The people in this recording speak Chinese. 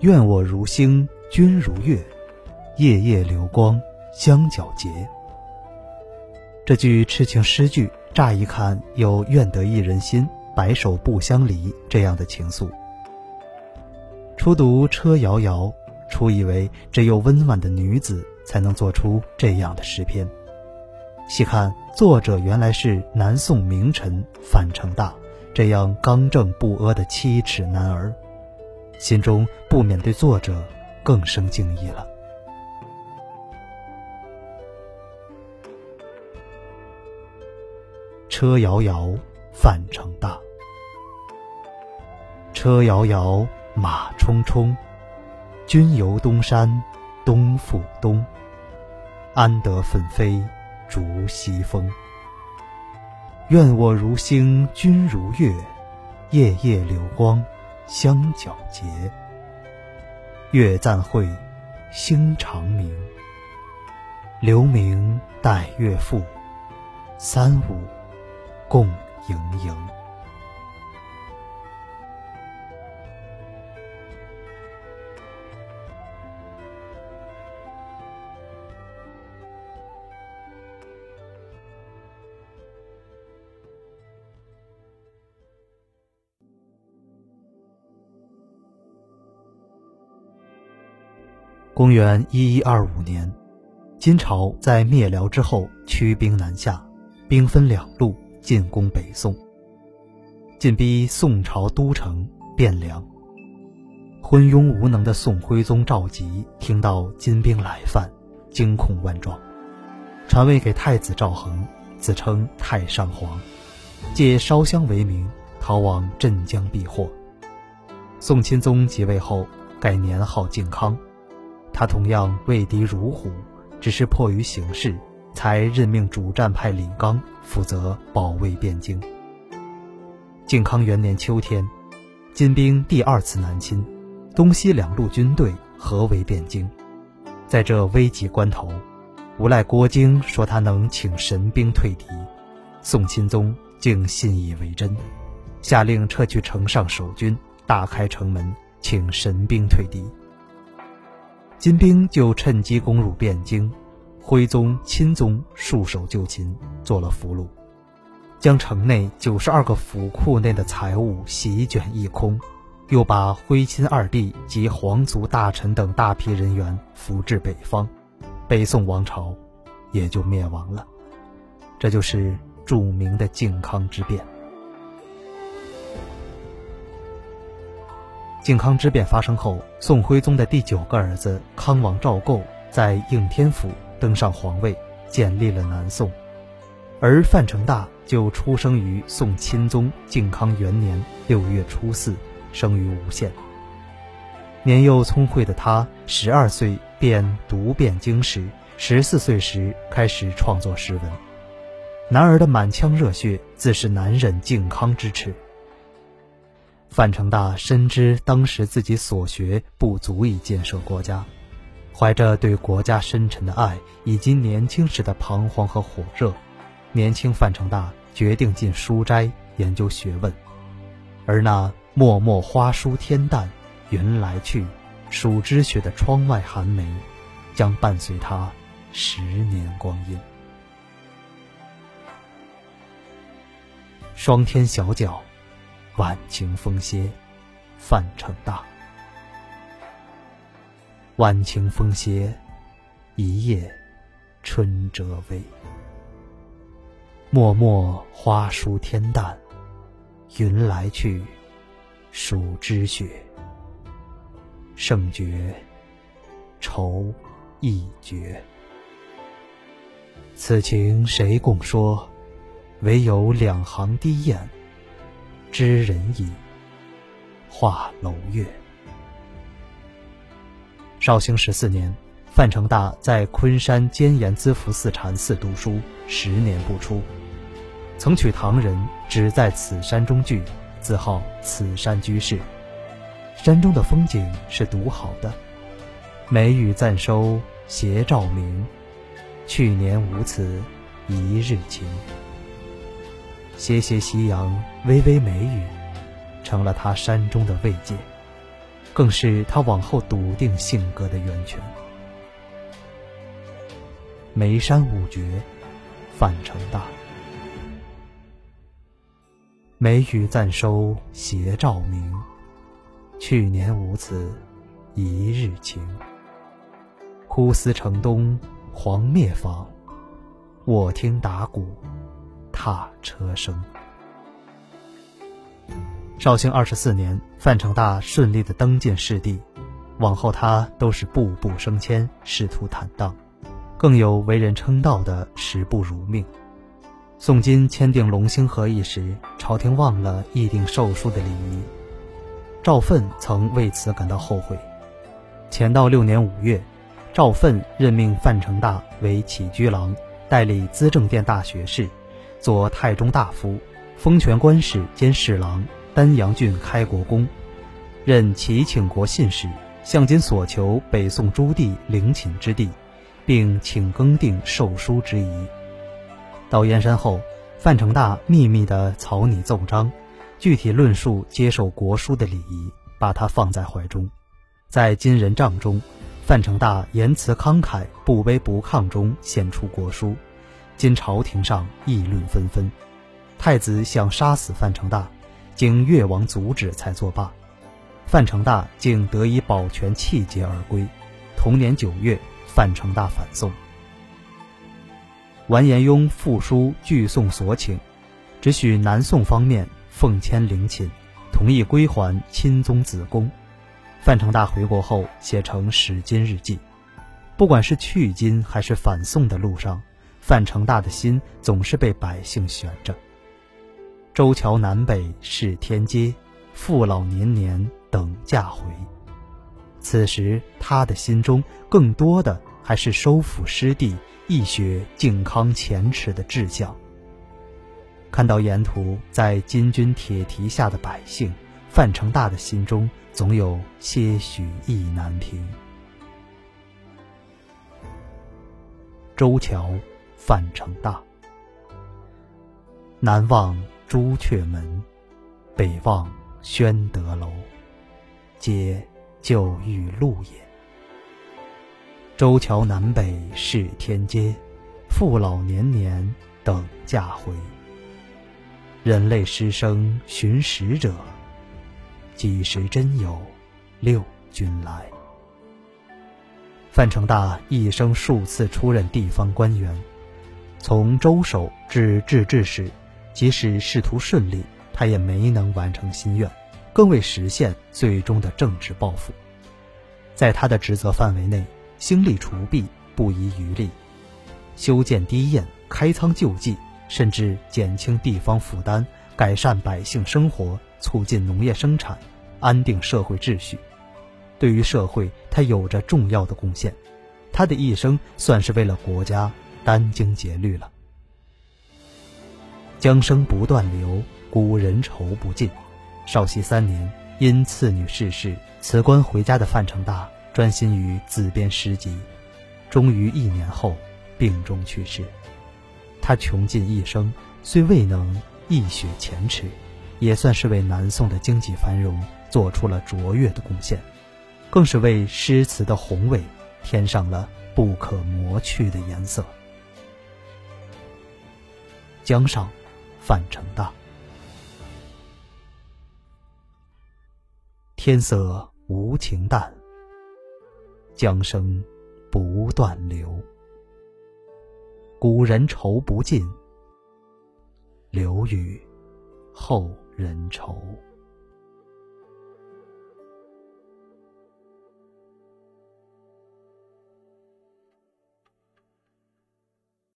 愿我如星，君如月，夜夜流光相皎洁。这句痴情诗句，乍一看有愿得一人心，白首不相离这样的情愫。初读车遥遥，初以为只有温婉的女子才能做出这样的诗篇。细看作者原来是南宋名臣范成大，这样刚正不阿的七尺男儿，心中不免对作者更生敬意了。车遥遥，范成大。车遥遥，马冲冲，君游东山，东复东。安得奋飞？逐西风，愿我如星，君如月，夜夜流光相皎洁。月暂晦，星长明。留名待月复，三五共盈盈。公元一一二五年，金朝在灭辽之后驱兵南下，兵分两路进攻北宋，进逼宋朝都城汴梁。昏庸无能的宋徽宗赵佶听到金兵来犯，惊恐万状，传位给太子赵恒，自称太上皇，借烧香为名逃往镇江避祸。宋钦宗即位后，改年号靖康。他同样畏敌如虎，只是迫于形势，才任命主战派李纲负责保卫汴京。靖康元年秋天，金兵第二次南侵，东西两路军队合围汴京。在这危急关头，无赖郭京说他能请神兵退敌，宋钦宗竟信以为真，下令撤去城上守军，大开城门，请神兵退敌。金兵就趁机攻入汴京，徽宗、钦宗束手就擒，做了俘虏，将城内九十二个府库内的财物席卷一空，又把徽钦二帝及皇族大臣等大批人员俘至北方，北宋王朝也就灭亡了。这就是著名的靖康之变。靖康之变发生后，宋徽宗的第九个儿子康王赵构在应天府登上皇位，建立了南宋。而范成大就出生于宋钦宗靖康元年六月初四，生于吴县。年幼聪慧的他，十二岁便读遍经史，十四岁时开始创作诗文。男儿的满腔热血，自是难忍靖康之耻。范成大深知当时自己所学不足以建设国家，怀着对国家深沉的爱以及年轻时的彷徨和火热，年轻范成大决定进书斋研究学问。而那脉脉花疏天淡，云来去，数之雪的窗外寒梅，将伴随他十年光阴。霜天小角。晚晴风歇，范成大。晚晴风歇，一夜春折微。脉脉花疏天淡，云来去，数枝雪。胜绝，愁亦绝。此情谁共说？唯有两行低雁。知人矣，画楼月。绍兴十四年，范成大在昆山坚岩资福寺禅寺读书，十年不出。曾取唐人只在此山中聚，自号此山居士。山中的风景是独好的，梅雨暂收斜照明，去年无此一日晴。斜斜夕阳，微微梅雨，成了他山中的慰藉。更是他往后笃定性格的源泉。眉山五绝，范成大。梅雨暂收斜照明，去年无此一日晴。枯思城东黄灭坊，我听打鼓踏车声。绍兴二十四年，范成大顺利的登进士第，往后他都是步步升迁，仕途坦荡，更有为人称道的时不如命。宋金签订隆兴和议时，朝廷忘了议定寿书的礼仪，赵奋曾为此感到后悔。乾道六年五月，赵奋任命范成大为起居郎，代理资政殿大学士，做太中大夫，封权官使兼侍郎，丹阳郡开国公，任齐请国信使，向金所求北宋诸帝陵寝之地，并请更定授书之仪。到燕山后，范成大秘密地草拟奏章，具体论述接受国书的礼仪，把它放在怀中。在金人帐中，范成大言辞慷慨、不卑不亢中献出国书，今朝廷上议论纷纷。太子想杀死范成大，经越王阻止才作罢。范成大竟得以保全气节而归。同年九月，范成大反宋。完颜雍复书拒宋所请，只许南宋方面奉迁陵寝，同意归还钦宗子宫。范成大回国后写成《史金日记》，不管是去金还是反宋的路上，范成大的心总是被百姓悬着。周桥南北是天街，父老年年等驾回。此时他的心中更多的还是收复失地。一学靖康前耻的志向。看到沿途在金军铁蹄下的百姓，范成大的心中总有些许意难平。周桥，范成大。南望朱雀门，北望宣德楼，皆旧玉路也。周桥南北是天街，父老年年等驾回。人类失声寻使者，几时真有六军来？范成大一生数次出任地方官员，从州守至制置使，即使仕途顺利，他也没能完成心愿，更未实现最终的政治抱负。在他的职责范围内。兴利除弊，不遗余力，修建堤堰，开仓救济，甚至减轻地方负担，改善百姓生活，促进农业生产，安定社会秩序。对于社会，他有着重要的贡献。他的一生算是为了国家殚精竭虑了。江声不断流，古人愁不尽。绍熙三年，因次女逝世，辞官回家的范成大。专心于自编诗集，终于一年后病中去世。他穷尽一生，虽未能一雪前耻，也算是为南宋的经济繁荣做出了卓越的贡献，更是为诗词的宏伟添上了不可磨去的颜色。江上，范成大。天色无情淡。江声不断流，古人愁不尽，留与后人愁。